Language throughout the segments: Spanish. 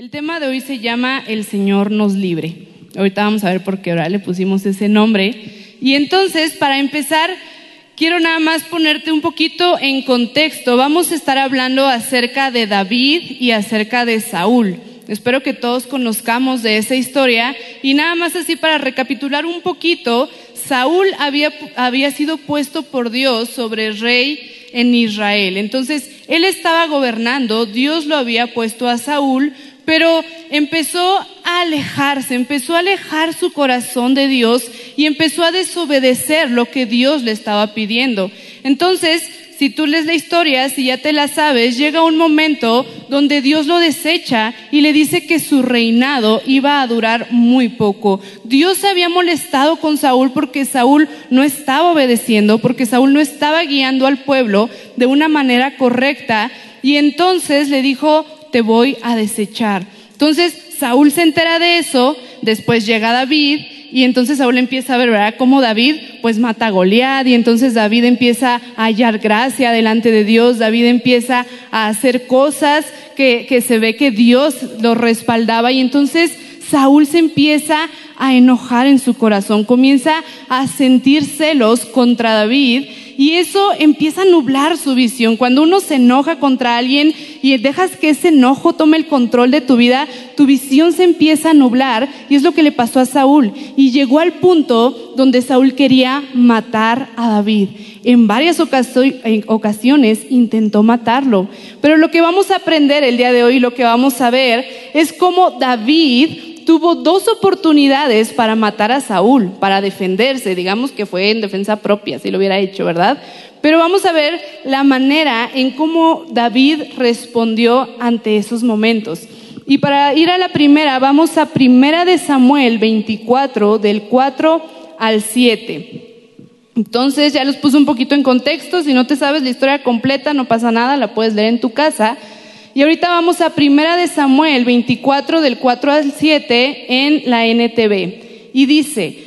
El tema de hoy se llama El Señor nos libre. Ahorita vamos a ver por qué ahora le pusimos ese nombre. Y entonces, para empezar, quiero nada más ponerte un poquito en contexto. Vamos a estar hablando acerca de David y acerca de Saúl. Espero que todos conozcamos de esa historia. Y nada más así para recapitular un poquito, Saúl había, había sido puesto por Dios sobre rey en Israel. Entonces, él estaba gobernando, Dios lo había puesto a Saúl, pero empezó a alejarse, empezó a alejar su corazón de Dios y empezó a desobedecer lo que Dios le estaba pidiendo. Entonces, si tú lees la historia, si ya te la sabes, llega un momento donde Dios lo desecha y le dice que su reinado iba a durar muy poco. Dios se había molestado con Saúl porque Saúl no estaba obedeciendo, porque Saúl no estaba guiando al pueblo de una manera correcta y entonces le dijo, te voy a desechar. Entonces Saúl se entera de eso, después llega David y entonces Saúl empieza a ver, ¿verdad? Cómo David pues mata a Goliat y entonces David empieza a hallar gracia delante de Dios, David empieza a hacer cosas que, que se ve que Dios lo respaldaba y entonces Saúl se empieza a enojar en su corazón, comienza a sentir celos contra David y eso empieza a nublar su visión. Cuando uno se enoja contra alguien y dejas que ese enojo tome el control de tu vida, tu visión se empieza a nublar y es lo que le pasó a Saúl. Y llegó al punto donde Saúl quería matar a David. En varias ocasiones intentó matarlo. Pero lo que vamos a aprender el día de hoy, lo que vamos a ver, es cómo David tuvo dos oportunidades para matar a Saúl, para defenderse, digamos que fue en defensa propia, si lo hubiera hecho, ¿verdad? Pero vamos a ver la manera en cómo David respondió ante esos momentos. Y para ir a la primera, vamos a primera de Samuel 24, del 4 al 7. Entonces ya los puse un poquito en contexto, si no te sabes la historia completa, no pasa nada, la puedes leer en tu casa. Y ahorita vamos a Primera de Samuel 24 del 4 al 7 en la NTV. Y dice,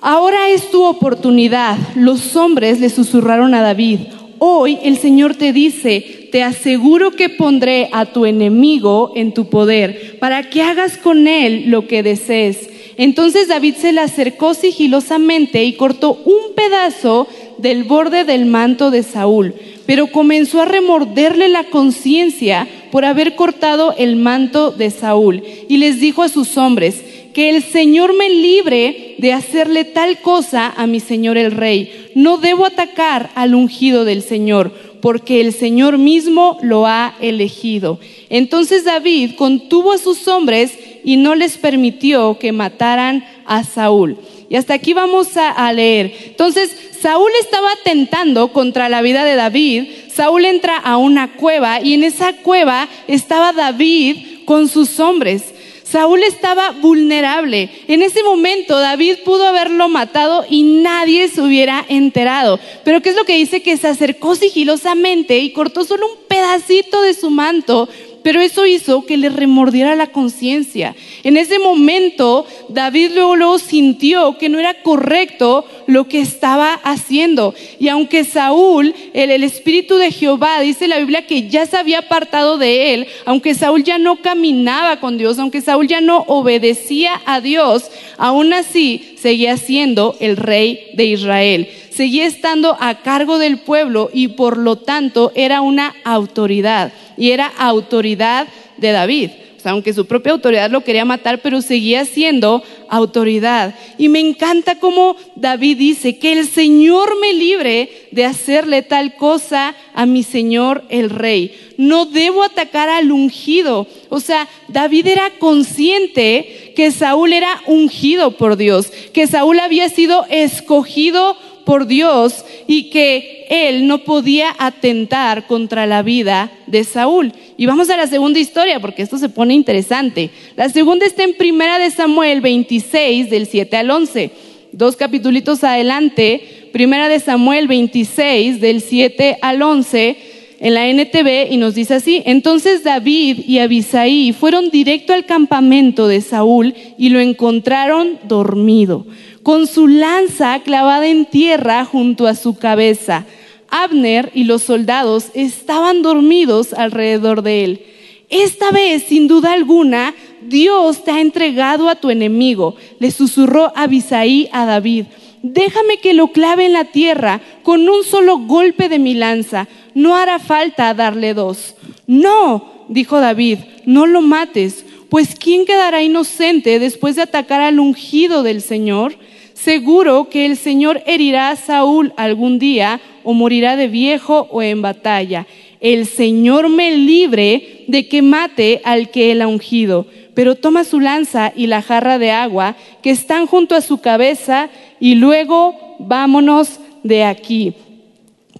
ahora es tu oportunidad. Los hombres le susurraron a David, hoy el Señor te dice, te aseguro que pondré a tu enemigo en tu poder para que hagas con él lo que desees. Entonces David se le acercó sigilosamente y cortó un pedazo del borde del manto de Saúl, pero comenzó a remorderle la conciencia por haber cortado el manto de Saúl y les dijo a sus hombres, que el Señor me libre de hacerle tal cosa a mi Señor el Rey. No debo atacar al ungido del Señor, porque el Señor mismo lo ha elegido. Entonces David contuvo a sus hombres y no les permitió que mataran a Saúl. Y hasta aquí vamos a, leer. Entonces, Saúl estaba tentando contra la vida de David. Saúl entra a una cueva y en esa cueva estaba David con sus hombres. Saúl estaba vulnerable. En ese momento David pudo haberlo matado y nadie se hubiera enterado. Pero ¿qué es lo que dice? Que se acercó sigilosamente y cortó solo un pedacito de su manto pero eso hizo que le remordiera la conciencia. En ese momento, David luego, sintió que no era correcto lo que estaba haciendo. Y aunque Saúl, el, el Espíritu de Jehová, dice la Biblia que ya se había apartado de él, aunque Saúl ya no caminaba con Dios, aunque Saúl ya no obedecía a Dios, aún así seguía siendo el rey de Israel seguía estando a cargo del pueblo y por lo tanto era una autoridad y era autoridad de David. O sea, aunque su propia autoridad lo quería matar, pero seguía siendo autoridad. Y me encanta cómo David dice que el Señor me libre de hacerle tal cosa a mi Señor el rey. No debo atacar al ungido. O sea, David era consciente que Saúl era ungido por Dios, que Saúl había sido escogido por Dios y que él no podía atentar contra la vida de Saúl. Y vamos a la segunda historia porque esto se pone interesante. La segunda está en Primera de Samuel 26 del 7 al 11. Dos capítulos adelante, Primera de Samuel 26 del 7 al 11 en la NTV y nos dice así, entonces David y Abisaí fueron directo al campamento de Saúl y lo encontraron dormido con su lanza clavada en tierra junto a su cabeza. Abner y los soldados estaban dormidos alrededor de él. esta vez, sin duda alguna, Dios te ha entregado a tu enemigo. Le susurró Abisaí a David. Déjame que lo clave en la tierra con un solo golpe de mi lanza. No hará falta darle dos. No, dijo David, no lo mates, pues ¿quién quedará inocente después de atacar al ungido del Señor? Seguro que el Señor herirá a Saúl algún día o morirá de viejo o en batalla. El Señor me libre de que mate al que él ha ungido, pero toma su lanza y la jarra de agua que están junto a su cabeza y luego vámonos de aquí.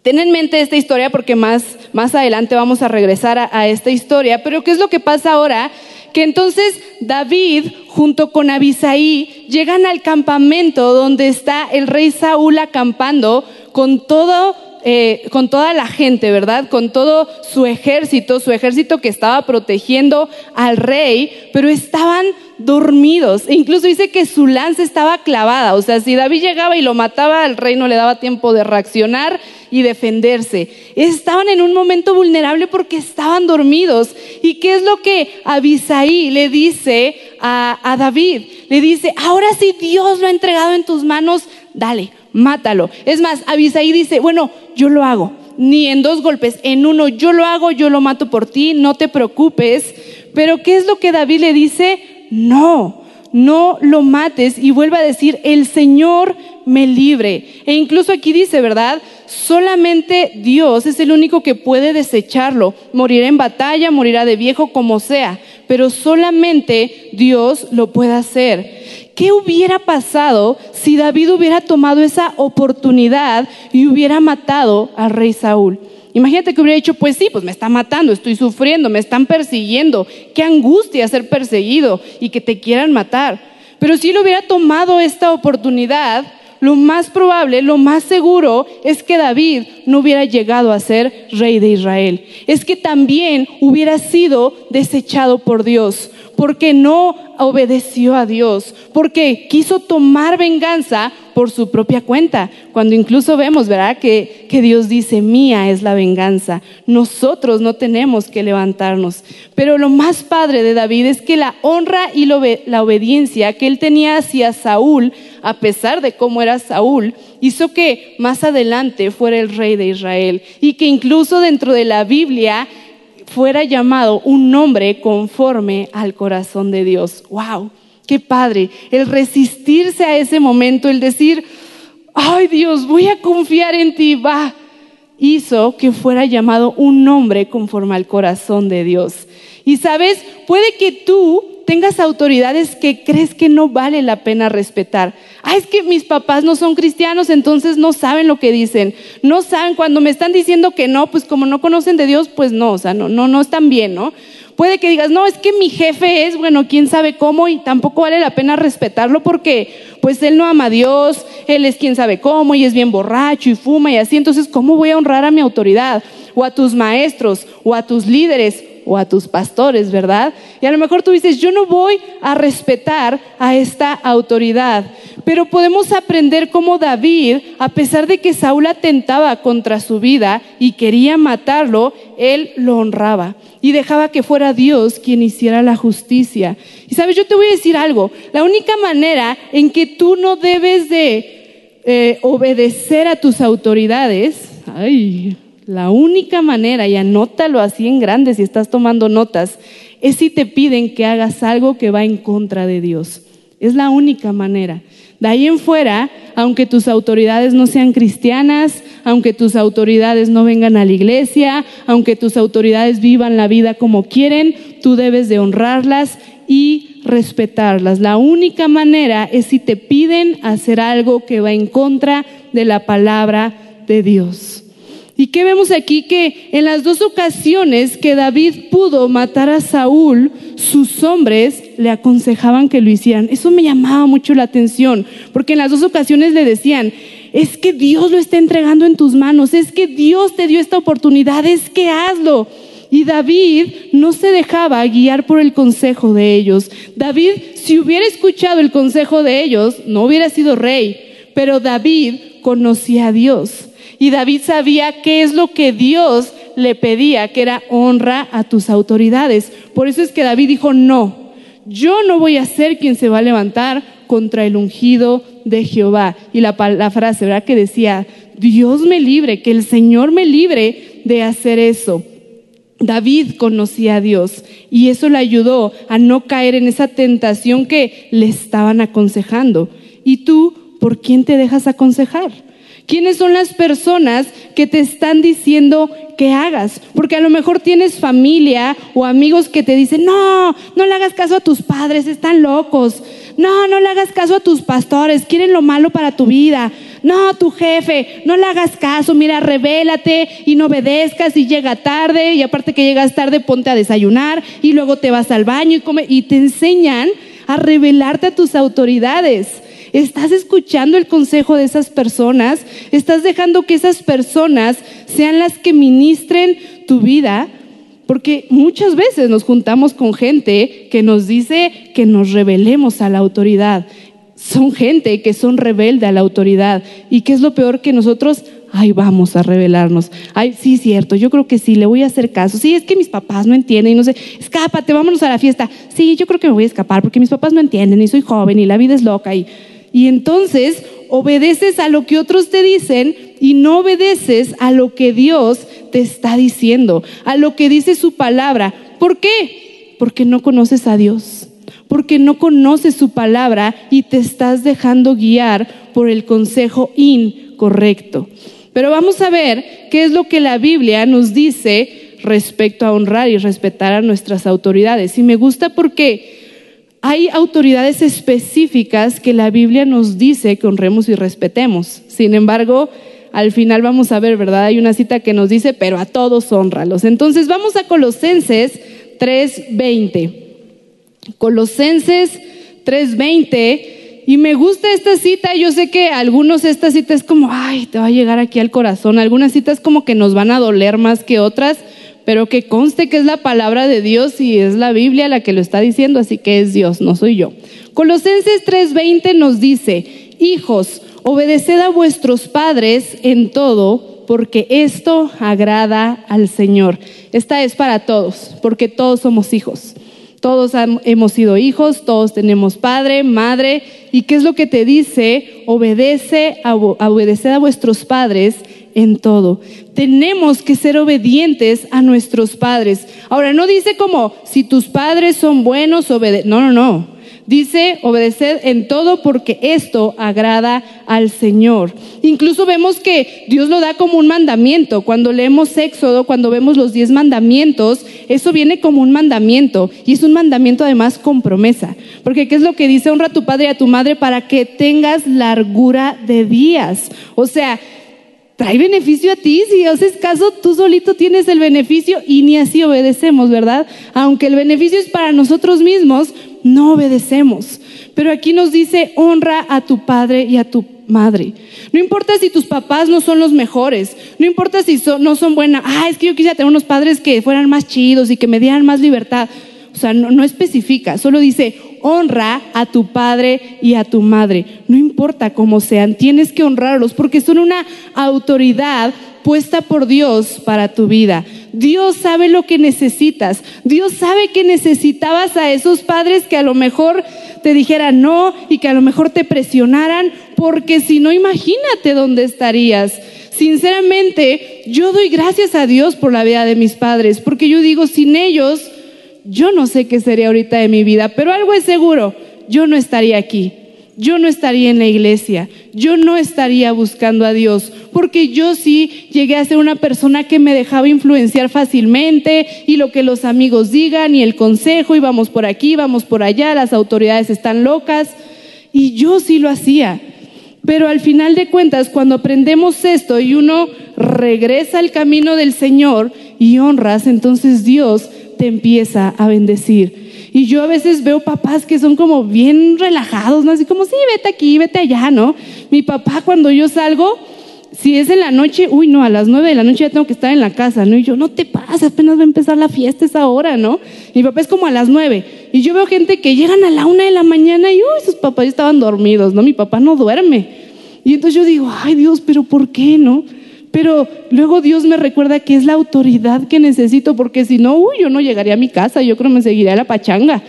Ten en mente esta historia porque más, más adelante vamos a regresar a, a esta historia, pero ¿qué es lo que pasa ahora? Que entonces David junto con Abisaí llegan al campamento donde está el rey Saúl acampando con todo eh, con toda la gente, ¿verdad? Con todo su ejército, su ejército que estaba protegiendo al rey, pero estaban dormidos. Incluso dice que su lanza estaba clavada. O sea, si David llegaba y lo mataba, al rey no le daba tiempo de reaccionar y defenderse. Estaban en un momento vulnerable porque estaban dormidos. ¿Y qué es lo que Abisaí le dice a, a David? Le dice, ahora sí Dios lo ha entregado en tus manos, dale, mátalo. Es más, Abisaí dice, bueno, yo lo hago. Ni en dos golpes, en uno yo lo hago, yo lo mato por ti, no te preocupes. Pero ¿qué es lo que David le dice? No, no lo mates y vuelve a decir, el Señor me libre. E incluso aquí dice, ¿verdad? Solamente Dios es el único que puede desecharlo. Morirá en batalla, morirá de viejo, como sea. Pero solamente Dios lo puede hacer. ¿Qué hubiera pasado si David hubiera tomado esa oportunidad y hubiera matado al rey Saúl? Imagínate que hubiera dicho, pues sí, pues me está matando, estoy sufriendo, me están persiguiendo. Qué angustia ser perseguido y que te quieran matar. Pero si él hubiera tomado esta oportunidad, lo más probable, lo más seguro es que David no hubiera llegado a ser rey de Israel. Es que también hubiera sido desechado por Dios porque no obedeció a Dios, porque quiso tomar venganza por su propia cuenta, cuando incluso vemos, ¿verdad? Que, que Dios dice, mía es la venganza, nosotros no tenemos que levantarnos. Pero lo más padre de David es que la honra y la obediencia que él tenía hacia Saúl, a pesar de cómo era Saúl, hizo que más adelante fuera el rey de Israel y que incluso dentro de la Biblia fuera llamado un nombre conforme al corazón de Dios. ¡Wow! ¡Qué padre! El resistirse a ese momento, el decir, ay Dios, voy a confiar en ti, va, hizo que fuera llamado un nombre conforme al corazón de Dios. Y sabes, puede que tú tengas autoridades que crees que no vale la pena respetar. Ah, es que mis papás no son cristianos, entonces no saben lo que dicen. No saben, cuando me están diciendo que no, pues como no conocen de Dios, pues no, o sea, no, no, no están bien, ¿no? Puede que digas, no, es que mi jefe es, bueno, quién sabe cómo y tampoco vale la pena respetarlo porque pues él no ama a Dios, él es quién sabe cómo y es bien borracho y fuma y así, entonces ¿cómo voy a honrar a mi autoridad? O a tus maestros, o a tus líderes, o a tus pastores, ¿verdad? Y a lo mejor tú dices, yo no voy a respetar a esta autoridad, pero podemos aprender cómo David, a pesar de que Saúl atentaba contra su vida y quería matarlo, él lo honraba y dejaba que fuera Dios quien hiciera la justicia. Y sabes, yo te voy a decir algo, la única manera en que tú no debes de eh, obedecer a tus autoridades, ay, la única manera, y anótalo así en grande si estás tomando notas, es si te piden que hagas algo que va en contra de Dios. Es la única manera. De ahí en fuera, aunque tus autoridades no sean cristianas, aunque tus autoridades no vengan a la iglesia, aunque tus autoridades vivan la vida como quieren, tú debes de honrarlas y respetarlas. La única manera es si te piden hacer algo que va en contra de la palabra de Dios. ¿Y qué vemos aquí? Que en las dos ocasiones que David pudo matar a Saúl, sus hombres le aconsejaban que lo hicieran. Eso me llamaba mucho la atención, porque en las dos ocasiones le decían, es que Dios lo está entregando en tus manos, es que Dios te dio esta oportunidad, es que hazlo. Y David no se dejaba guiar por el consejo de ellos. David, si hubiera escuchado el consejo de ellos, no hubiera sido rey, pero David conocía a Dios. Y David sabía qué es lo que Dios le pedía, que era honra a tus autoridades. Por eso es que David dijo, no, yo no voy a ser quien se va a levantar contra el ungido de Jehová. Y la, frase, ¿verdad? Que decía, Dios me libre, que el Señor me libre de hacer eso. David conocía a Dios y eso le ayudó a no caer en esa tentación que le estaban aconsejando. ¿Y tú por quién te dejas aconsejar? ¿Quiénes son las personas que te están diciendo que hagas? Porque a lo mejor tienes familia o amigos que te dicen, no, no le hagas caso a tus padres, están locos. No, no le hagas caso a tus pastores, quieren lo malo para tu vida. No, tu jefe, no le hagas caso, mira, revélate y no obedezcas y llega tarde y aparte que llegas tarde ponte a desayunar y luego te vas al baño y come y te enseñan a revelarte a tus autoridades. ¿Estás escuchando el consejo de esas personas? ¿Estás dejando que esas personas sean las que ministren tu vida? Porque muchas veces nos juntamos con gente que nos dice que nos rebelemos a la autoridad. Son gente que son rebelde a la autoridad. ¿Y qué es lo peor que nosotros? Ay, vamos a rebelarnos. Ay, sí, cierto, yo creo que sí, le voy a hacer caso. Sí, es que mis papás no entienden y no sé, escápate, vámonos a la fiesta. Sí, yo creo que me voy a escapar porque mis papás no entienden y soy joven y la vida es loca y y entonces obedeces a lo que otros te dicen y no obedeces a lo que Dios te está diciendo, a lo que dice su palabra. ¿Por qué? Porque no conoces a Dios, porque no conoces su palabra y te estás dejando guiar por el consejo incorrecto. Pero vamos a ver qué es lo que la Biblia nos dice respecto a honrar y respetar a nuestras autoridades. Y me gusta porque hay autoridades específicas que la Biblia nos dice que honremos y respetemos. Sin embargo, al final vamos a ver, ¿verdad? Hay una cita que nos dice, pero a todos honralos. Entonces vamos a Colosenses 3:20. Colosenses 3:20. Y me gusta esta cita, yo sé que algunos esta cita es como, ay, te va a llegar aquí al corazón. Algunas citas como que nos van a doler más que otras, pero que conste que es la palabra de Dios y es la Biblia la que lo está diciendo, así que es Dios, no soy yo. Colosenses 3:20 nos dice, hijos, obedeced a vuestros padres en todo, porque esto agrada al Señor. Esta es para todos, porque todos somos hijos. Todos hemos sido hijos, todos tenemos padre, madre. ¿Y qué es lo que te dice? Obedece a, obedecer a vuestros padres en todo. Tenemos que ser obedientes a nuestros padres. Ahora, no dice como, si tus padres son buenos, obedece. No, no, no. Dice obedecer en todo porque esto agrada al Señor. Incluso vemos que Dios lo da como un mandamiento. Cuando leemos Éxodo, cuando vemos los diez mandamientos, eso viene como un mandamiento. Y es un mandamiento además con promesa. Porque ¿qué es lo que dice? Honra a tu padre y a tu madre para que tengas largura de días. O sea, trae beneficio a ti. Si haces caso, tú solito tienes el beneficio y ni así obedecemos, ¿verdad? Aunque el beneficio es para nosotros mismos, no obedecemos. Pero aquí nos dice, honra a tu padre y a tu madre. No importa si tus papás no son los mejores, no importa si no son buenas. Ah, es que yo quisiera tener unos padres que fueran más chidos y que me dieran más libertad. O sea, no, no especifica, solo dice, honra a tu padre y a tu madre. No importa cómo sean, tienes que honrarlos porque son una autoridad puesta por Dios para tu vida. Dios sabe lo que necesitas. Dios sabe que necesitabas a esos padres que a lo mejor te dijeran no y que a lo mejor te presionaran, porque si no, imagínate dónde estarías. Sinceramente, yo doy gracias a Dios por la vida de mis padres, porque yo digo, sin ellos, yo no sé qué sería ahorita de mi vida, pero algo es seguro, yo no estaría aquí. Yo no estaría en la iglesia, yo no estaría buscando a Dios, porque yo sí llegué a ser una persona que me dejaba influenciar fácilmente y lo que los amigos digan y el consejo y vamos por aquí, vamos por allá, las autoridades están locas y yo sí lo hacía. Pero al final de cuentas, cuando aprendemos esto y uno regresa al camino del Señor y honras, entonces Dios te empieza a bendecir. Y yo a veces veo papás que son como bien relajados, ¿no? Así como, sí, vete aquí, vete allá, ¿no? Mi papá cuando yo salgo, si es en la noche, uy, no, a las nueve de la noche ya tengo que estar en la casa, ¿no? Y yo, no te pases, apenas va a empezar la fiesta esa hora, ¿no? Mi papá es como a las nueve. Y yo veo gente que llegan a la una de la mañana y, uy, sus papás ya estaban dormidos, ¿no? Mi papá no duerme. Y entonces yo digo, ay Dios, pero ¿por qué, no? Pero luego Dios me recuerda que es la autoridad que necesito, porque si no, uy, yo no llegaría a mi casa, yo creo que me seguiría la pachanga.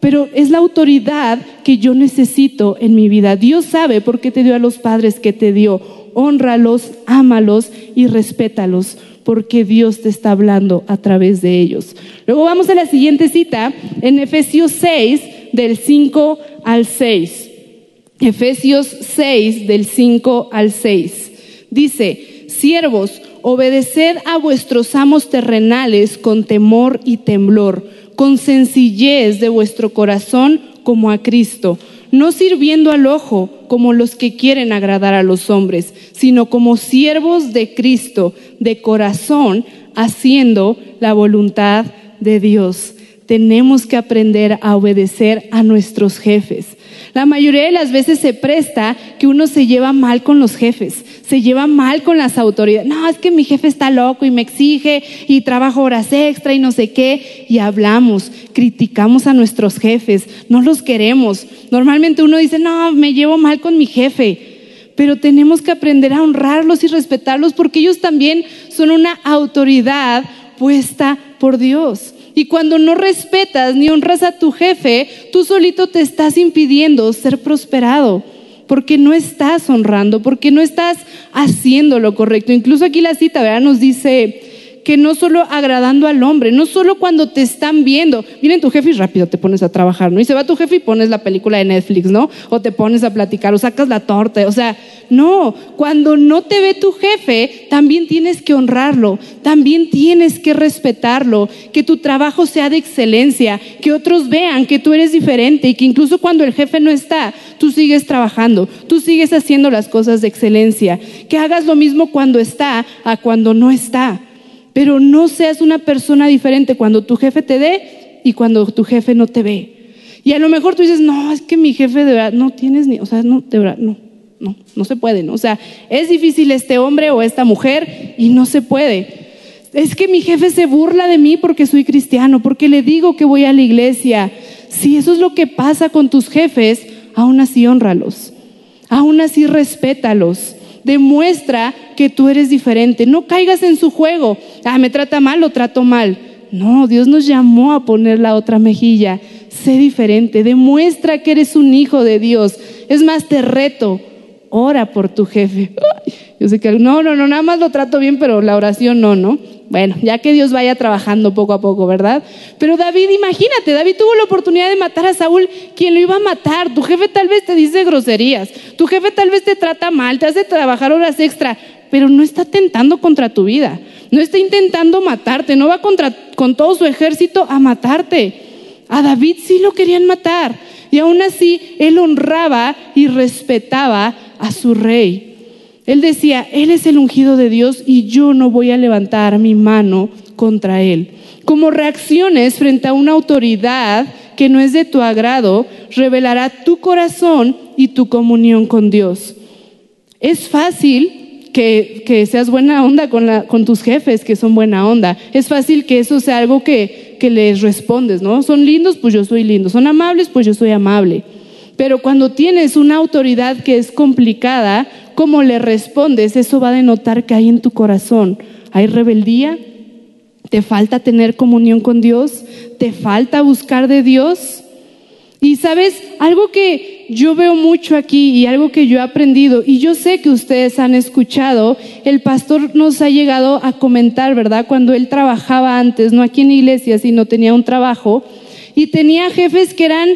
Pero es la autoridad que yo necesito en mi vida. Dios sabe por qué te dio a los padres que te dio. Honralos, ámalos y respétalos, porque Dios te está hablando a través de ellos. Luego vamos a la siguiente cita en Efesios 6, del 5 al 6. Efesios 6, del 5 al 6. Dice, siervos, obedeced a vuestros amos terrenales con temor y temblor, con sencillez de vuestro corazón como a Cristo, no sirviendo al ojo como los que quieren agradar a los hombres, sino como siervos de Cristo, de corazón, haciendo la voluntad de Dios tenemos que aprender a obedecer a nuestros jefes. La mayoría de las veces se presta que uno se lleva mal con los jefes, se lleva mal con las autoridades. No, es que mi jefe está loco y me exige y trabajo horas extra y no sé qué. Y hablamos, criticamos a nuestros jefes, no los queremos. Normalmente uno dice, no, me llevo mal con mi jefe. Pero tenemos que aprender a honrarlos y respetarlos porque ellos también son una autoridad puesta por Dios. Y cuando no respetas ni honras a tu jefe, tú solito te estás impidiendo ser prosperado, porque no estás honrando, porque no estás haciendo lo correcto. Incluso aquí la cita, ¿verdad? Nos dice, que no solo agradando al hombre, no solo cuando te están viendo, viene tu jefe y rápido te pones a trabajar, ¿no? Y se va tu jefe y pones la película de Netflix, ¿no? O te pones a platicar o sacas la torta, o sea, no, cuando no te ve tu jefe, también tienes que honrarlo, también tienes que respetarlo, que tu trabajo sea de excelencia, que otros vean que tú eres diferente y que incluso cuando el jefe no está, tú sigues trabajando, tú sigues haciendo las cosas de excelencia, que hagas lo mismo cuando está a cuando no está pero no seas una persona diferente cuando tu jefe te dé y cuando tu jefe no te ve. Y a lo mejor tú dices, no, es que mi jefe de verdad no tienes ni, o sea, no, de verdad, no, no, no se puede, ¿no? O sea, es difícil este hombre o esta mujer y no se puede. Es que mi jefe se burla de mí porque soy cristiano, porque le digo que voy a la iglesia. Si eso es lo que pasa con tus jefes, aún así honralos, aún así respétalos demuestra que tú eres diferente. No caigas en su juego. Ah, me trata mal, lo trato mal. No, Dios nos llamó a poner la otra mejilla. Sé diferente, demuestra que eres un hijo de Dios. Es más, te reto, ora por tu jefe. Yo sé que no, no, no, nada más lo trato bien, pero la oración no, ¿no? Bueno, ya que Dios vaya trabajando poco a poco, ¿verdad? Pero David, imagínate, David tuvo la oportunidad de matar a Saúl, quien lo iba a matar. Tu jefe tal vez te dice groserías, tu jefe tal vez te trata mal, te hace trabajar horas extra, pero no está tentando contra tu vida, no está intentando matarte, no va contra, con todo su ejército a matarte. A David sí lo querían matar y aún así él honraba y respetaba a su rey. Él decía, Él es el ungido de Dios y yo no voy a levantar mi mano contra Él. Como reacciones frente a una autoridad que no es de tu agrado, revelará tu corazón y tu comunión con Dios. Es fácil que, seas buena onda con, con, tus jefes, que son buena onda. Es fácil que eso sea algo que, que les respondes, ¿no? Son lindos, pues yo soy lindo. Son amables, pues yo soy amable. Pero cuando tienes una autoridad que es complicada, cómo le respondes, eso va a denotar que hay en tu corazón. Hay rebeldía, te falta tener comunión con Dios, te falta buscar de Dios. Y sabes, algo que yo veo mucho aquí y algo que yo he aprendido, y yo sé que ustedes han escuchado, el pastor nos ha llegado a comentar, ¿verdad? Cuando él trabajaba antes, no aquí en iglesia, sino tenía un trabajo, y tenía jefes que eran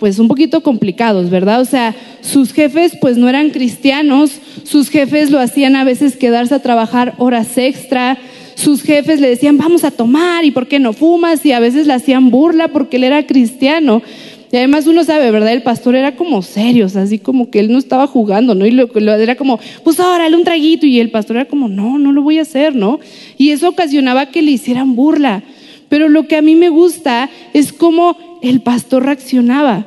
pues un poquito complicados, ¿verdad? O sea, sus jefes pues no eran cristianos, sus jefes lo hacían a veces quedarse a trabajar horas extra, sus jefes le decían, vamos a tomar, ¿y por qué no fumas? Y a veces le hacían burla porque él era cristiano. Y además uno sabe, ¿verdad? El pastor era como serio, así como que él no estaba jugando, ¿no? Y lo, lo, era como, pues órale un traguito. Y el pastor era como, no, no lo voy a hacer, ¿no? Y eso ocasionaba que le hicieran burla. Pero lo que a mí me gusta es cómo el pastor reaccionaba,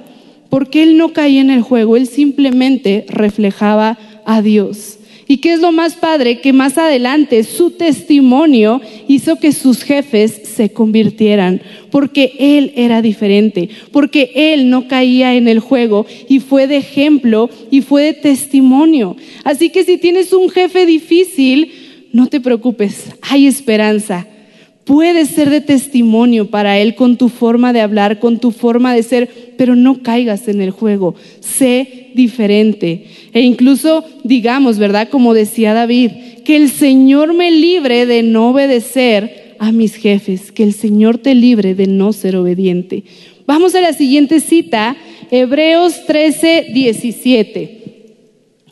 porque él no caía en el juego, él simplemente reflejaba a Dios. ¿Y qué es lo más padre? Que más adelante su testimonio hizo que sus jefes se convirtieran, porque él era diferente, porque él no caía en el juego y fue de ejemplo y fue de testimonio. Así que si tienes un jefe difícil, no te preocupes, hay esperanza. Puedes ser de testimonio para Él con tu forma de hablar, con tu forma de ser, pero no caigas en el juego. Sé diferente. E incluso digamos, ¿verdad? Como decía David, que el Señor me libre de no obedecer a mis jefes, que el Señor te libre de no ser obediente. Vamos a la siguiente cita, Hebreos 13, 17.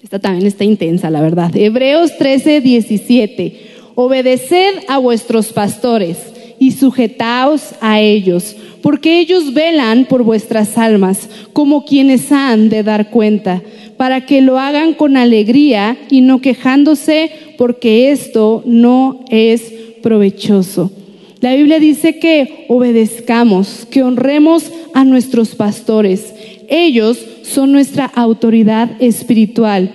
Esta también está intensa, la verdad. Hebreos 13, 17. Obedeced a vuestros pastores y sujetaos a ellos, porque ellos velan por vuestras almas, como quienes han de dar cuenta, para que lo hagan con alegría y no quejándose, porque esto no es provechoso. La Biblia dice que obedezcamos, que honremos a nuestros pastores. Ellos son nuestra autoridad espiritual.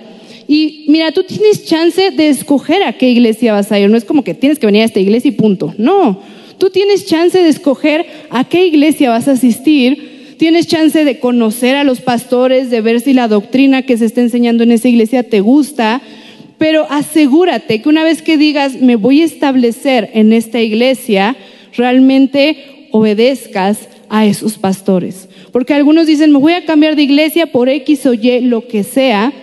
Y mira, tú tienes chance de escoger a qué iglesia vas a ir. No es como que tienes que venir a esta iglesia y punto. No, tú tienes chance de escoger a qué iglesia vas a asistir. Tienes chance de conocer a los pastores, de ver si la doctrina que se está enseñando en esa iglesia te gusta. Pero asegúrate que una vez que digas, me voy a establecer en esta iglesia, realmente obedezcas a esos pastores. Porque algunos dicen, me voy a cambiar de iglesia por X o Y, lo que sea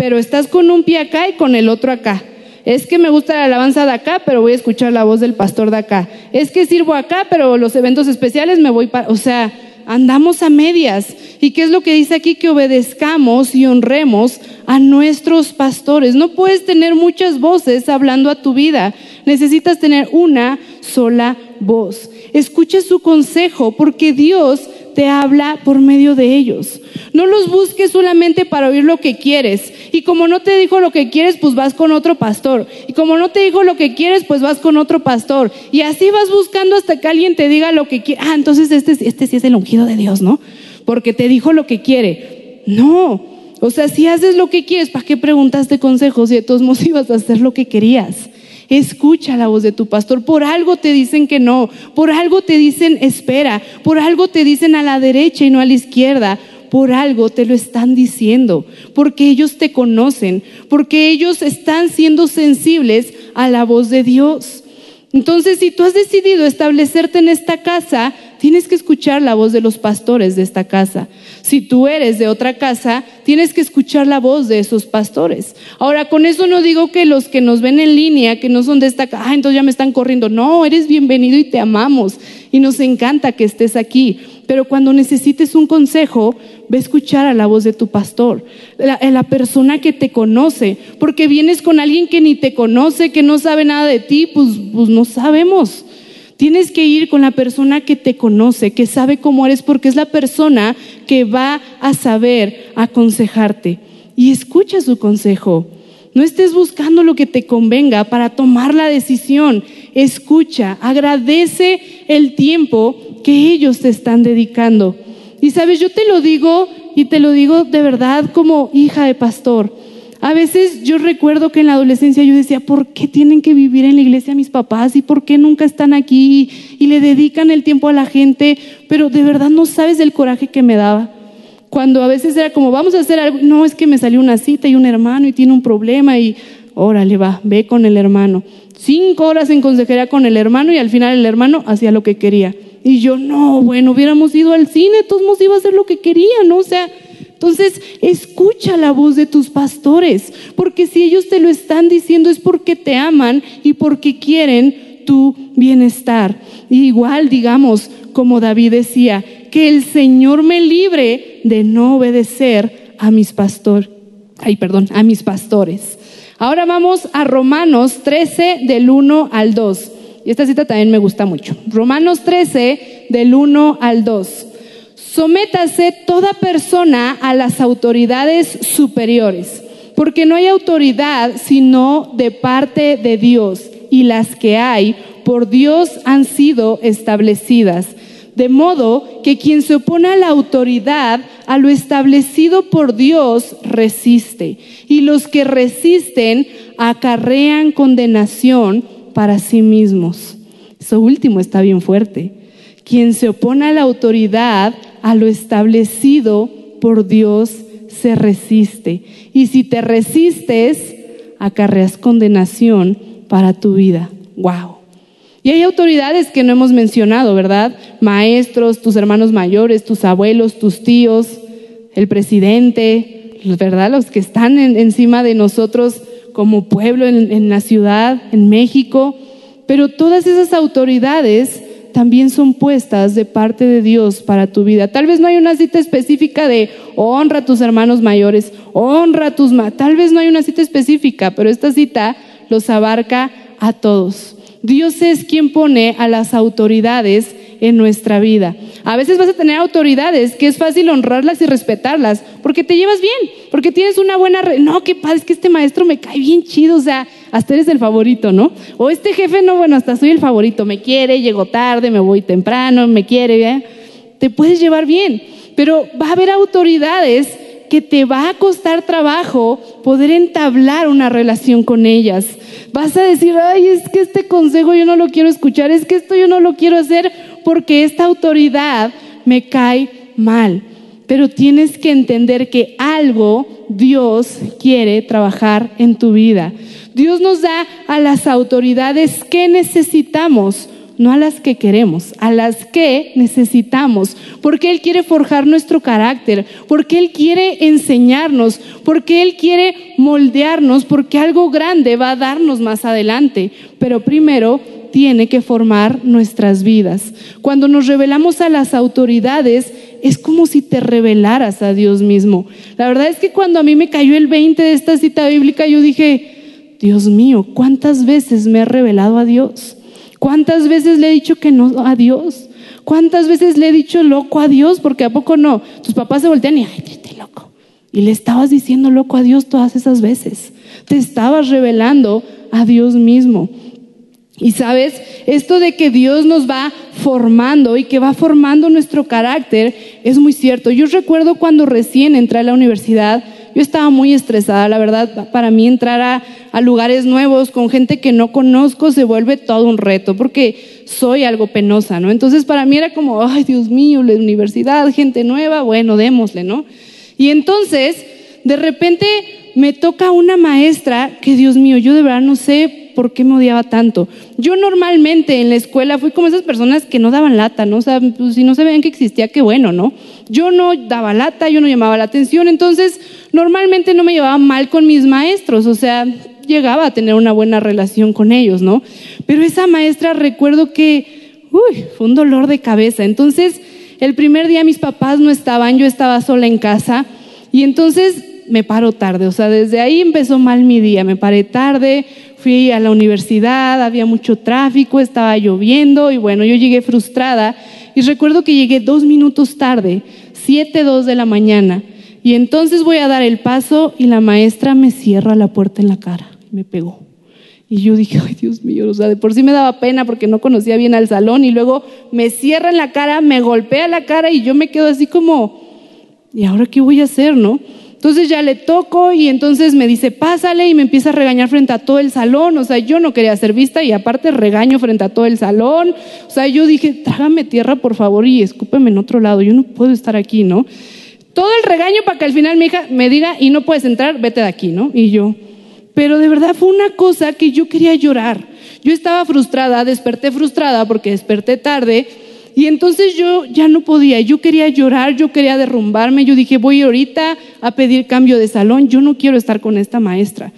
pero estás con un pie acá y con el otro acá. Es que me gusta la alabanza de acá, pero voy a escuchar la voz del pastor de acá. Es que sirvo acá, pero los eventos especiales me voy para... O sea, andamos a medias. ¿Y qué es lo que dice aquí? Que obedezcamos y honremos a nuestros pastores. No puedes tener muchas voces hablando a tu vida. Necesitas tener una sola voz. Escucha su consejo porque Dios te habla por medio de ellos. No los busques solamente para oír lo que quieres. Y como no te dijo lo que quieres, pues vas con otro pastor. Y como no te dijo lo que quieres, pues vas con otro pastor. Y así vas buscando hasta que alguien te diga lo que quiere. Ah, entonces este, este sí es el ungido de Dios, ¿no? Porque te dijo lo que quiere. No. O sea, si haces lo que quieres, ¿para qué preguntaste consejos? Y de todos modos ibas a hacer lo que querías. Escucha la voz de tu pastor. Por algo te dicen que no, por algo te dicen espera, por algo te dicen a la derecha y no a la izquierda. Por algo te lo están diciendo, porque ellos te conocen, porque ellos están siendo sensibles a la voz de Dios. Entonces, si tú has decidido establecerte en esta casa, tienes que escuchar la voz de los pastores de esta casa. Si tú eres de otra casa, tienes que escuchar la voz de esos pastores. Ahora, con eso no digo que los que nos ven en línea, que no son de esta casa, ah, entonces ya me están corriendo. No, eres bienvenido y te amamos y nos encanta que estés aquí. Pero cuando necesites un consejo, ve a escuchar a la voz de tu pastor, la, la, persona que te conoce, porque vienes con alguien que ni te conoce, que no sabe nada de ti, pues, pues no sabemos. Tienes que ir con la persona que te conoce, que sabe cómo eres, porque es la persona que va a saber aconsejarte. Y escucha su consejo. No estés buscando lo que te convenga para tomar la decisión. Escucha, agradece el tiempo que ellos te están dedicando. Y sabes, yo te lo digo y te lo digo de verdad como hija de pastor. A veces yo recuerdo que en la adolescencia yo decía, ¿por qué tienen que vivir en la iglesia mis papás? ¿Y por qué nunca están aquí? Y le dedican el tiempo a la gente, pero de verdad no sabes el coraje que me daba. Cuando a veces era como, vamos a hacer algo, no, es que me salió una cita y un hermano y tiene un problema y órale, va, ve con el hermano. Cinco horas en consejería con el hermano y al final el hermano hacía lo que quería. Y yo, no, bueno, hubiéramos ido al cine, todos nos iba a hacer lo que quería, ¿no? O sea, entonces, escucha la voz de tus pastores, porque si ellos te lo están diciendo es porque te aman y porque quieren tu bienestar. igual, digamos, como David decía, que el Señor me libre de no obedecer a mis pastores. Ay, perdón, a mis pastores. Ahora vamos a Romanos 13 del 1 al 2. Y esta cita también me gusta mucho. Romanos 13 del 1 al 2. Sométase toda persona a las autoridades superiores, porque no hay autoridad sino de parte de Dios, y las que hay por Dios han sido establecidas. De modo que quien se opone a la autoridad, a lo establecido por Dios, resiste. Y los que resisten acarrean condenación para sí mismos. Eso último está bien fuerte. Quien se opone a la autoridad, a lo establecido por Dios se resiste. Y si te resistes, acarreas condenación para tu vida. ¡Wow! Y hay autoridades que no hemos mencionado, ¿verdad? Maestros, tus hermanos mayores, tus abuelos, tus tíos, el presidente, ¿verdad? Los que están encima de nosotros como pueblo en, en la ciudad, en México. Pero todas esas autoridades también son puestas de parte de Dios para tu vida. Tal vez no hay una cita específica de honra a tus hermanos mayores, honra a tus... Tal vez no hay una cita específica, pero esta cita los abarca a todos. Dios es quien pone a las autoridades en nuestra vida. A veces vas a tener autoridades que es fácil honrarlas y respetarlas porque te llevas bien, porque tienes una buena... no, qué padre, es que este maestro me cae bien chido, o sea, hasta eres el favorito, ¿no? O este jefe, no, bueno, hasta soy el favorito, me quiere, llego tarde, me voy temprano, me quiere, te puedes llevar bien, pero va a haber autoridades que te va a costar trabajo poder entablar una relación con ellas. Vas a decir, ay, es que este consejo yo no lo quiero escuchar, es que esto yo no lo quiero hacer porque esta autoridad me cae mal. Pero tienes que entender que algo Dios quiere trabajar en tu vida. Dios nos da a las autoridades que necesitamos no a las que queremos, a las que necesitamos, porque Él quiere forjar nuestro carácter, porque Él quiere enseñarnos, porque Él quiere moldearnos, porque algo grande va a darnos más adelante, pero primero tiene que formar nuestras vidas. Cuando nos revelamos a las autoridades, es como si te revelaras a Dios mismo. La verdad es que cuando a mí me cayó el 20 de esta cita bíblica, yo dije, Dios mío, ¿cuántas veces me he revelado a Dios? ¿Cuántas veces le he dicho que no a Dios? ¿Cuántas veces le he dicho loco a Dios? Porque a poco no. Tus papás se voltean y, ay, loco. Y le estabas diciendo loco a Dios todas esas veces. Te estabas revelando a Dios mismo. Y sabes, esto de que Dios nos va formando y que va formando nuestro carácter es muy cierto. Yo recuerdo cuando recién entré a la universidad, yo estaba muy estresada, la verdad, para mí entrar a, lugares nuevos con gente que no conozco se vuelve todo un reto, porque soy algo penosa, ¿no? Entonces para mí era como, ay Dios mío, la universidad, gente nueva, bueno, démosle, ¿no? Y entonces, de repente me toca una maestra que, Dios mío, yo de verdad no sé por qué me odiaba tanto. Yo normalmente en la escuela fui como esas personas que no daban lata, ¿no? O sea, pues, si no sabían que existía, qué bueno, ¿no? Yo no daba lata, yo no llamaba la atención, entonces normalmente no me llevaba mal con mis maestros, o sea, llegaba a tener una buena relación con ellos, ¿no? Pero esa maestra recuerdo que, uy, fue un dolor de cabeza. Entonces, el primer día mis papás no estaban, yo estaba sola en casa y entonces me paro tarde, o sea, desde ahí empezó mal mi día, me paré tarde, fui a la universidad, había mucho tráfico, estaba lloviendo y bueno, yo llegué frustrada. Y recuerdo que llegué dos minutos tarde, siete, dos de la mañana. Y entonces voy a dar el paso y la maestra me cierra la puerta en la cara, me pegó. Y yo dije, ay Dios mío, o sea, de por sí me daba pena porque no conocía bien al salón y luego me cierra en la cara, me golpea la cara y yo me quedo así como, ¿y ahora qué voy a hacer, no? Entonces ya le toco y entonces me dice, pásale y me empieza a regañar frente a todo el salón. O sea, yo no quería ser vista y aparte regaño frente a todo el salón. O sea, yo dije, trágame tierra por favor y escúpeme en otro lado. Yo no puedo estar aquí, ¿no? Todo el regaño para que al final mi hija me diga, y no puedes entrar, vete de aquí, ¿no? Y yo, pero de verdad fue una cosa que yo quería llorar. Yo estaba frustrada, desperté frustrada porque desperté tarde. Y entonces yo ya no podía, yo quería llorar, yo quería derrumbarme, yo dije, voy ahorita a pedir cambio de salón, yo no quiero estar con esta maestra.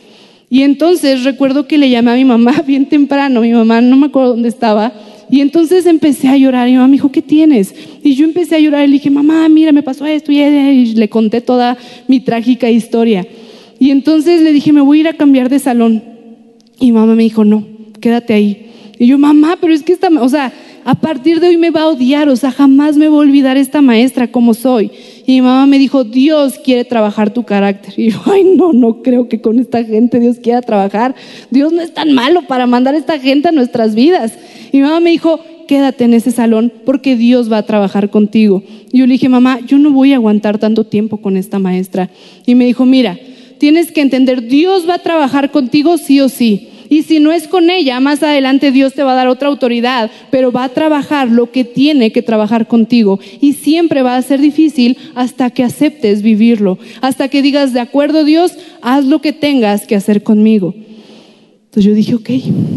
Y entonces recuerdo que le llamé a mi mamá bien temprano, mi mamá no me acuerdo dónde estaba, y entonces empecé a llorar. Y mi mamá me dijo, ¿qué tienes? Y yo empecé a llorar y le dije, mamá, mira, me pasó esto. Y le conté toda mi trágica historia. Y entonces le dije, me voy a ir a cambiar de salón. Y mamá me dijo, no, quédate ahí. Y yo, mamá, pero es que esta, o sea, a partir de hoy me va a odiar, o sea, jamás me va a olvidar esta maestra como soy. Y mi mamá me dijo, Dios quiere trabajar tu carácter. Y yo, ay, no, no creo que con esta gente Dios quiera trabajar. Dios no es tan malo para mandar a esta gente a nuestras vidas. Y mi mamá me dijo, quédate en ese salón porque Dios va a trabajar contigo. Y yo le dije, mamá, yo no voy a aguantar tanto tiempo con esta maestra. Y me dijo, mira, tienes que entender, Dios va a trabajar contigo sí o sí. Y si no es con ella, más adelante Dios te va a dar otra autoridad, pero va a trabajar lo que tiene que trabajar contigo. Y siempre va a ser difícil hasta que aceptes vivirlo, hasta que digas, de acuerdo Dios, haz lo que tengas que hacer conmigo. Entonces yo dije, ok,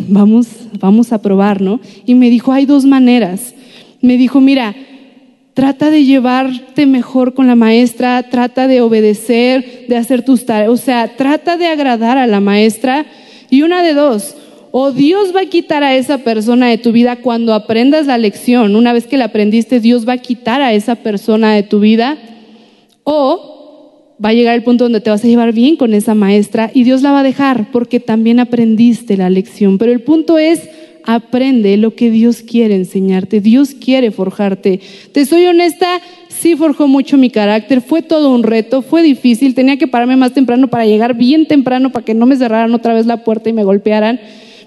vamos, vamos a probar, ¿no? Y me dijo, hay dos maneras. Me dijo, mira, trata de llevarte mejor con la maestra, trata de obedecer, de hacer tus tareas, o sea, trata de agradar a la maestra. Y una de dos, o Dios va a quitar a esa persona de tu vida cuando aprendas la lección, una vez que la aprendiste, Dios va a quitar a esa persona de tu vida, o va a llegar el punto donde te vas a llevar bien con esa maestra y Dios la va a dejar porque también aprendiste la lección. Pero el punto es, aprende lo que Dios quiere enseñarte, Dios quiere forjarte. Te soy honesta, sí forjó mucho mi carácter, fue todo un reto, fue difícil, tenía que pararme más temprano para llegar bien temprano para que no me cerraran otra vez la puerta y me golpearan.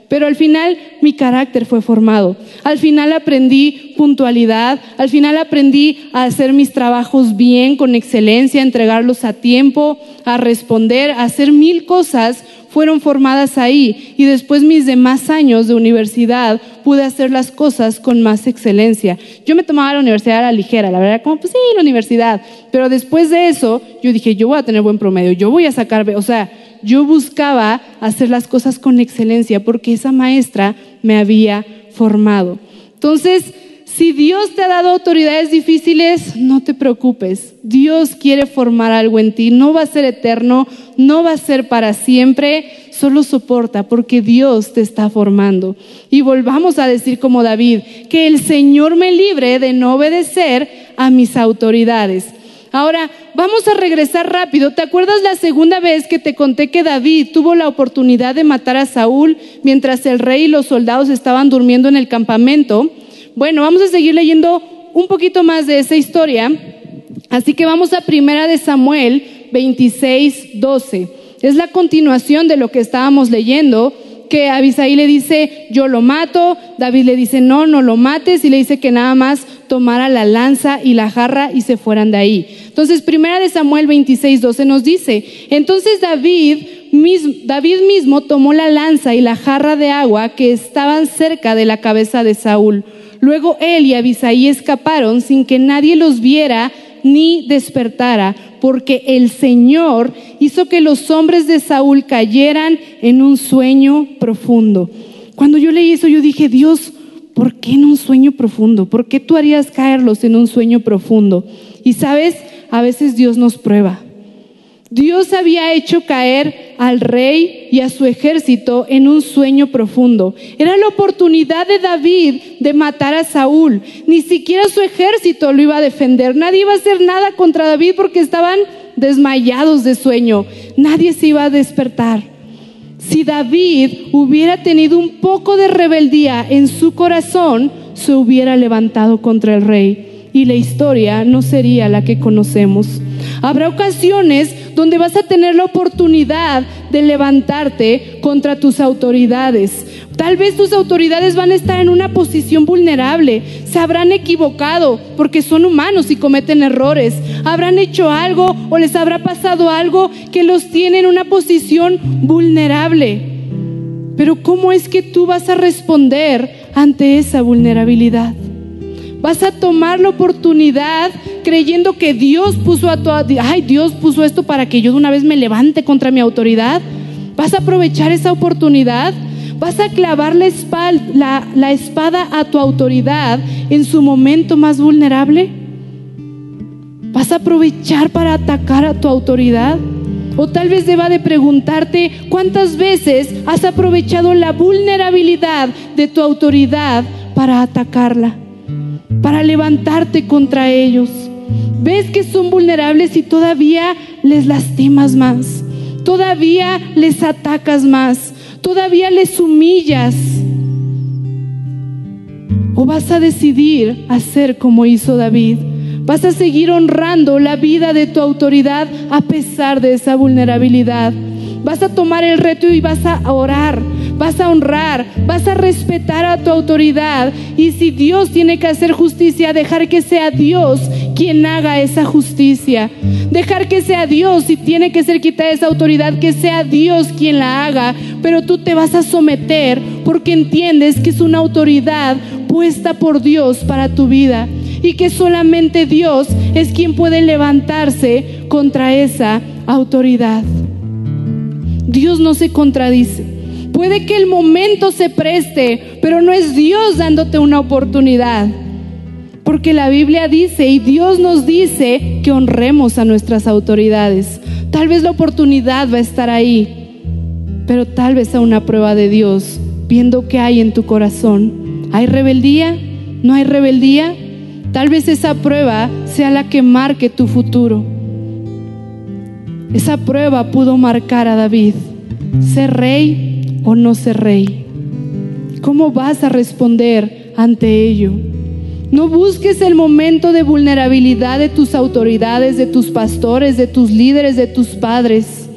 Pero al final mi carácter fue formado. Al final aprendí puntualidad, al final aprendí a hacer mis trabajos bien, con excelencia, a entregarlos a tiempo, a responder, a hacer mil cosas fueron formadas ahí y después mis demás años de universidad pude hacer las cosas con más excelencia. Yo me tomaba la universidad a la ligera, la verdad, como pues sí, la universidad, pero después de eso yo dije, yo voy a tener buen promedio, yo voy a sacar, o sea, yo buscaba hacer las cosas con excelencia porque esa maestra me había formado. Entonces, si Dios te ha dado autoridades difíciles, no te preocupes. Dios quiere formar algo en ti. No va a ser eterno, no va a ser para siempre. Solo soporta porque Dios te está formando. Y volvamos a decir como David, que el Señor me libre de no obedecer a mis autoridades. Ahora, vamos a regresar rápido. ¿Te acuerdas la segunda vez que te conté que David tuvo la oportunidad de matar a Saúl mientras el rey y los soldados estaban durmiendo en el campamento? Bueno, vamos a seguir leyendo un poquito más de esa historia. Así que vamos a primera de Samuel 26, 12. Es la continuación de lo que estábamos leyendo que Abisaí le dice, yo lo mato, David le dice, no, no lo mates, y le dice que nada más tomara la lanza y la jarra y se fueran de ahí. Entonces, primera de Samuel 26, 12 nos dice, entonces David David mismo tomó la lanza y la jarra de agua que estaban cerca de la cabeza de Saúl. Luego él y Abisaí escaparon sin que nadie los viera ni despertara, porque el Señor hizo que los hombres de Saúl cayeran en un sueño profundo. Cuando yo leí eso, yo dije, Dios, ¿por qué en un sueño profundo? ¿Por qué tú harías caerlos en un sueño profundo? Y sabes, a veces Dios nos prueba. Dios había hecho caer al rey y a su ejército en un sueño profundo. Era la oportunidad de David de matar a Saúl. Ni siquiera su ejército lo iba a defender. Nadie iba a hacer nada contra David porque estaban desmayados de sueño. Nadie se iba a despertar. Si David hubiera tenido un poco de rebeldía en su corazón, se hubiera levantado contra el rey y la historia no sería la que conocemos. Habrá ocasiones donde vas a tener la oportunidad de levantarte contra tus autoridades. Tal vez tus autoridades van a estar en una posición vulnerable, se habrán equivocado porque son humanos y cometen errores, habrán hecho algo o les habrá pasado algo que los tiene en una posición vulnerable. Pero ¿cómo es que tú vas a responder ante esa vulnerabilidad? Vas a tomar la oportunidad creyendo que Dios puso a tu, ay, Dios puso esto para que yo de una vez me levante contra mi autoridad. Vas a aprovechar esa oportunidad. Vas a clavar la, la, la espada a tu autoridad en su momento más vulnerable. Vas a aprovechar para atacar a tu autoridad. O tal vez deba de preguntarte cuántas veces has aprovechado la vulnerabilidad de tu autoridad para atacarla para levantarte contra ellos. Ves que son vulnerables y todavía les lastimas más, todavía les atacas más, todavía les humillas. O vas a decidir hacer como hizo David. Vas a seguir honrando la vida de tu autoridad a pesar de esa vulnerabilidad. Vas a tomar el reto y vas a orar vas a honrar, vas a respetar a tu autoridad. Y si Dios tiene que hacer justicia, dejar que sea Dios quien haga esa justicia. Dejar que sea Dios, si tiene que ser quitada esa autoridad, que sea Dios quien la haga. Pero tú te vas a someter porque entiendes que es una autoridad puesta por Dios para tu vida y que solamente Dios es quien puede levantarse contra esa autoridad. Dios no se contradice. Puede que el momento se preste, pero no es Dios dándote una oportunidad. Porque la Biblia dice y Dios nos dice que honremos a nuestras autoridades. Tal vez la oportunidad va a estar ahí, pero tal vez a una prueba de Dios, viendo qué hay en tu corazón. ¿Hay rebeldía? ¿No hay rebeldía? Tal vez esa prueba sea la que marque tu futuro. Esa prueba pudo marcar a David. ¿Ser rey o no ser rey? ¿Cómo vas a responder ante ello? No busques el momento de vulnerabilidad de tus autoridades, de tus pastores, de tus líderes, de tus padres.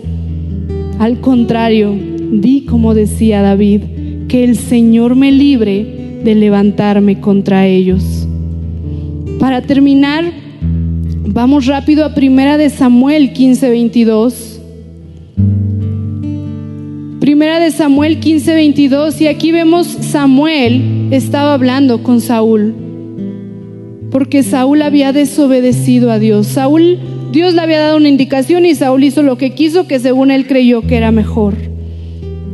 Al contrario, di como decía David, que el Señor me libre de levantarme contra ellos. Para terminar, vamos rápido a Primera de Samuel 15:22. Primera de Samuel 15:22 y aquí vemos Samuel estaba hablando con Saúl porque Saúl había desobedecido a Dios. Saúl, Dios le había dado una indicación y Saúl hizo lo que quiso, que según él creyó que era mejor.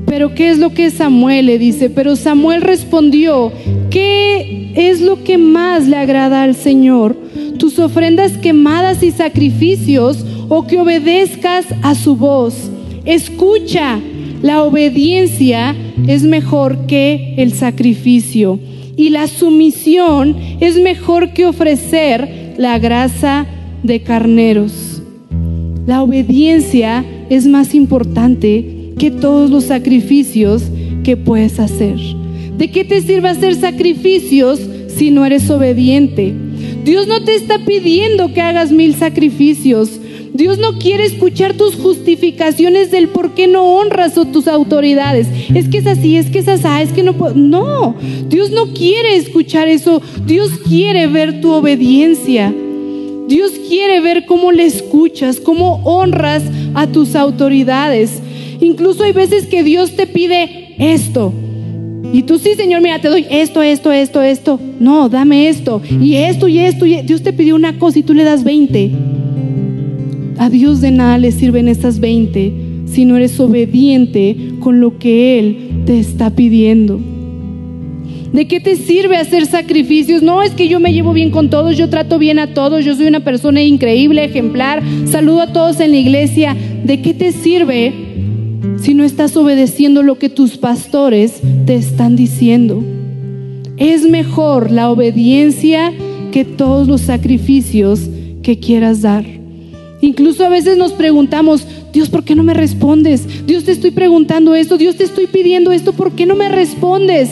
Pero ¿qué es lo que Samuel le dice? Pero Samuel respondió, ¿qué es lo que más le agrada al Señor? ¿Tus ofrendas quemadas y sacrificios o que obedezcas a su voz? Escucha, la obediencia es mejor que el sacrificio y la sumisión es mejor que ofrecer la grasa de carneros. La obediencia es más importante que todos los sacrificios que puedes hacer. ¿De qué te sirve hacer sacrificios si no eres obediente? Dios no te está pidiendo que hagas mil sacrificios. Dios no quiere escuchar tus justificaciones del por qué no honras a tus autoridades. Es que es así, es que es así, es que no puedo. No, Dios no quiere escuchar eso. Dios quiere ver tu obediencia. Dios quiere ver cómo le escuchas, cómo honras a tus autoridades. Incluso hay veces que Dios te pide esto. Y tú sí, Señor, mira, te doy esto, esto, esto, esto. No, dame esto. Y esto, y esto. Y Dios te pidió una cosa y tú le das 20. A Dios de nada le sirven estas 20 si no eres obediente con lo que Él te está pidiendo. ¿De qué te sirve hacer sacrificios? No es que yo me llevo bien con todos, yo trato bien a todos, yo soy una persona increíble, ejemplar, saludo a todos en la iglesia. ¿De qué te sirve si no estás obedeciendo lo que tus pastores te están diciendo? Es mejor la obediencia que todos los sacrificios que quieras dar. Incluso a veces nos preguntamos, Dios, ¿por qué no me respondes? Dios, te estoy preguntando esto, Dios, te estoy pidiendo esto, ¿por qué no me respondes?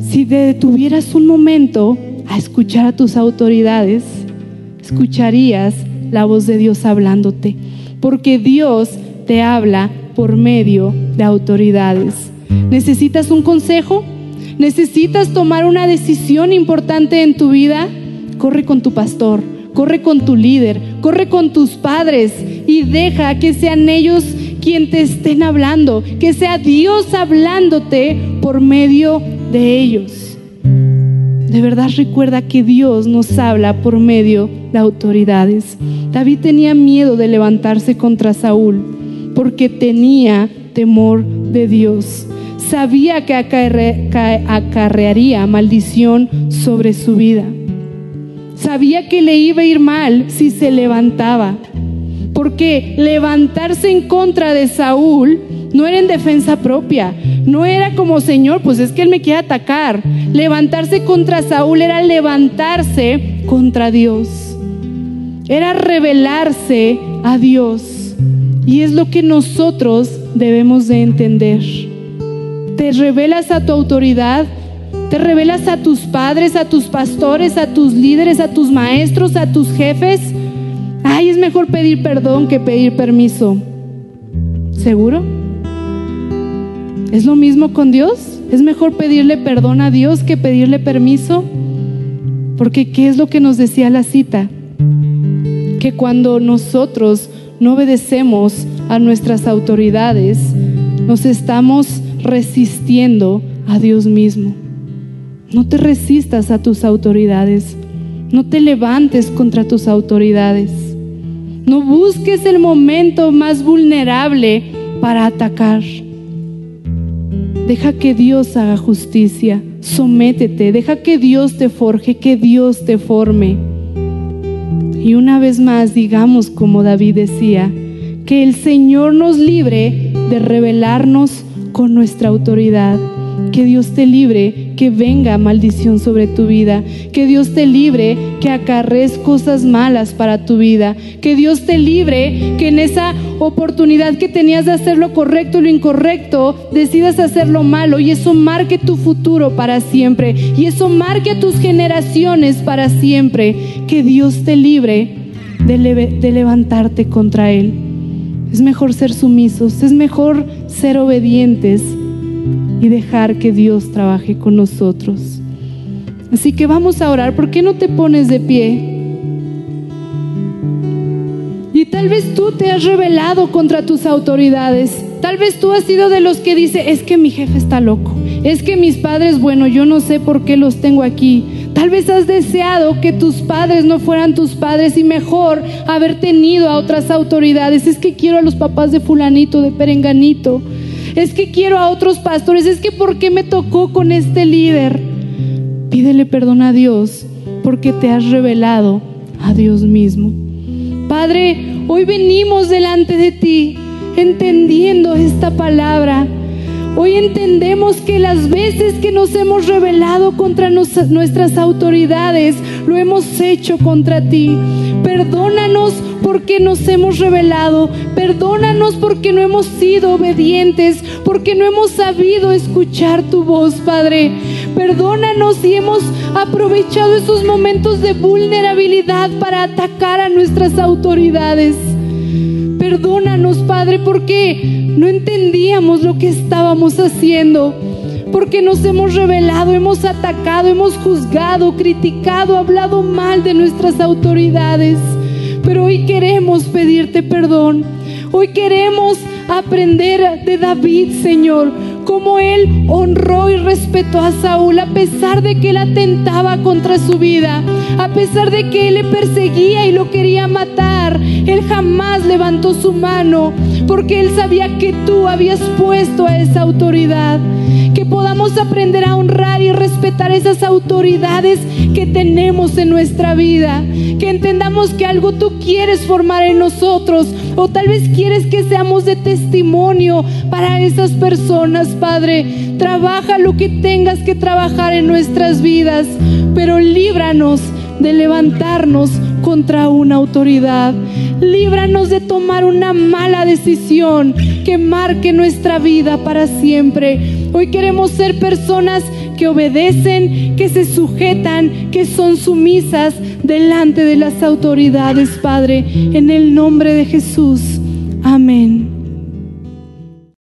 Si detuvieras un momento a escuchar a tus autoridades, escucharías la voz de Dios hablándote, porque Dios te habla por medio de autoridades. ¿Necesitas un consejo? ¿Necesitas tomar una decisión importante en tu vida? Corre con tu pastor corre con tu líder, corre con tus padres y deja que sean ellos quien te estén hablando, que sea Dios hablándote por medio de ellos. De verdad recuerda que Dios nos habla por medio de autoridades. David tenía miedo de levantarse contra Saúl porque tenía temor de Dios. Sabía que acarrearía maldición sobre su vida. Sabía que le iba a ir mal si se levantaba. Porque levantarse en contra de Saúl no era en defensa propia. No era como, Señor, pues es que Él me quiere atacar. Levantarse contra Saúl era levantarse contra Dios. Era revelarse a Dios. Y es lo que nosotros debemos de entender. Te revelas a tu autoridad, te revelas a tus padres, a tus pastores, a tus líderes, a tus maestros, a tus jefes. Ay, es mejor pedir perdón que pedir permiso. ¿Seguro? ¿Es lo mismo con Dios? ¿Es mejor pedirle perdón a Dios que pedirle permiso? Porque ¿qué es lo que nos decía la cita? Que cuando nosotros no obedecemos a nuestras autoridades, nos estamos resistiendo a Dios mismo. No te resistas a tus autoridades. No te levantes contra tus autoridades. No busques el momento más vulnerable para atacar. Deja que Dios haga justicia. Sométete. Deja que Dios te forje, que Dios te forme. Y una vez más digamos como David decía, que el Señor nos libre de rebelarnos con nuestra autoridad. Que Dios te libre, que venga maldición sobre tu vida. Que Dios te libre, que acarres cosas malas para tu vida. Que Dios te libre, que en esa oportunidad que tenías de hacer lo correcto y lo incorrecto, decidas hacer lo malo y eso marque tu futuro para siempre. Y eso marque a tus generaciones para siempre. Que Dios te libre de, de levantarte contra Él. Es mejor ser sumisos, es mejor ser obedientes y dejar que Dios trabaje con nosotros. Así que vamos a orar. ¿Por qué no te pones de pie? Y tal vez tú te has rebelado contra tus autoridades. Tal vez tú has sido de los que dice, es que mi jefe está loco. Es que mis padres, bueno, yo no sé por qué los tengo aquí. Tal vez has deseado que tus padres no fueran tus padres y mejor haber tenido a otras autoridades. Es que quiero a los papás de fulanito, de perenganito es que quiero a otros pastores, es que ¿por qué me tocó con este líder? Pídele perdón a Dios porque te has revelado a Dios mismo. Padre, hoy venimos delante de ti entendiendo esta palabra. Hoy entendemos que las veces que nos hemos rebelado contra nuestras autoridades, lo hemos hecho contra ti. Perdónanos porque nos hemos rebelado. Perdónanos porque no hemos sido obedientes, porque no hemos sabido escuchar tu voz, Padre. Perdónanos si hemos aprovechado esos momentos de vulnerabilidad para atacar a nuestras autoridades. Perdónanos, Padre, porque no entendíamos lo que estábamos haciendo porque nos hemos revelado, hemos atacado, hemos juzgado, criticado, hablado mal de nuestras autoridades. Pero hoy queremos pedirte perdón. Hoy queremos aprender de David, Señor, cómo él honró y respetó a Saúl a pesar de que él atentaba contra su vida, a pesar de que él le perseguía y lo quería matar. Él jamás levantó su mano porque él sabía que tú habías puesto a esa autoridad. Podamos aprender a honrar y respetar esas autoridades que tenemos en nuestra vida. Que entendamos que algo tú quieres formar en nosotros o tal vez quieres que seamos de testimonio para esas personas, Padre. Trabaja lo que tengas que trabajar en nuestras vidas, pero líbranos de levantarnos contra una autoridad. Líbranos de tomar una mala decisión que marque nuestra vida para siempre. Hoy queremos ser personas que obedecen, que se sujetan, que son sumisas delante de las autoridades, Padre, en el nombre de Jesús. Amén.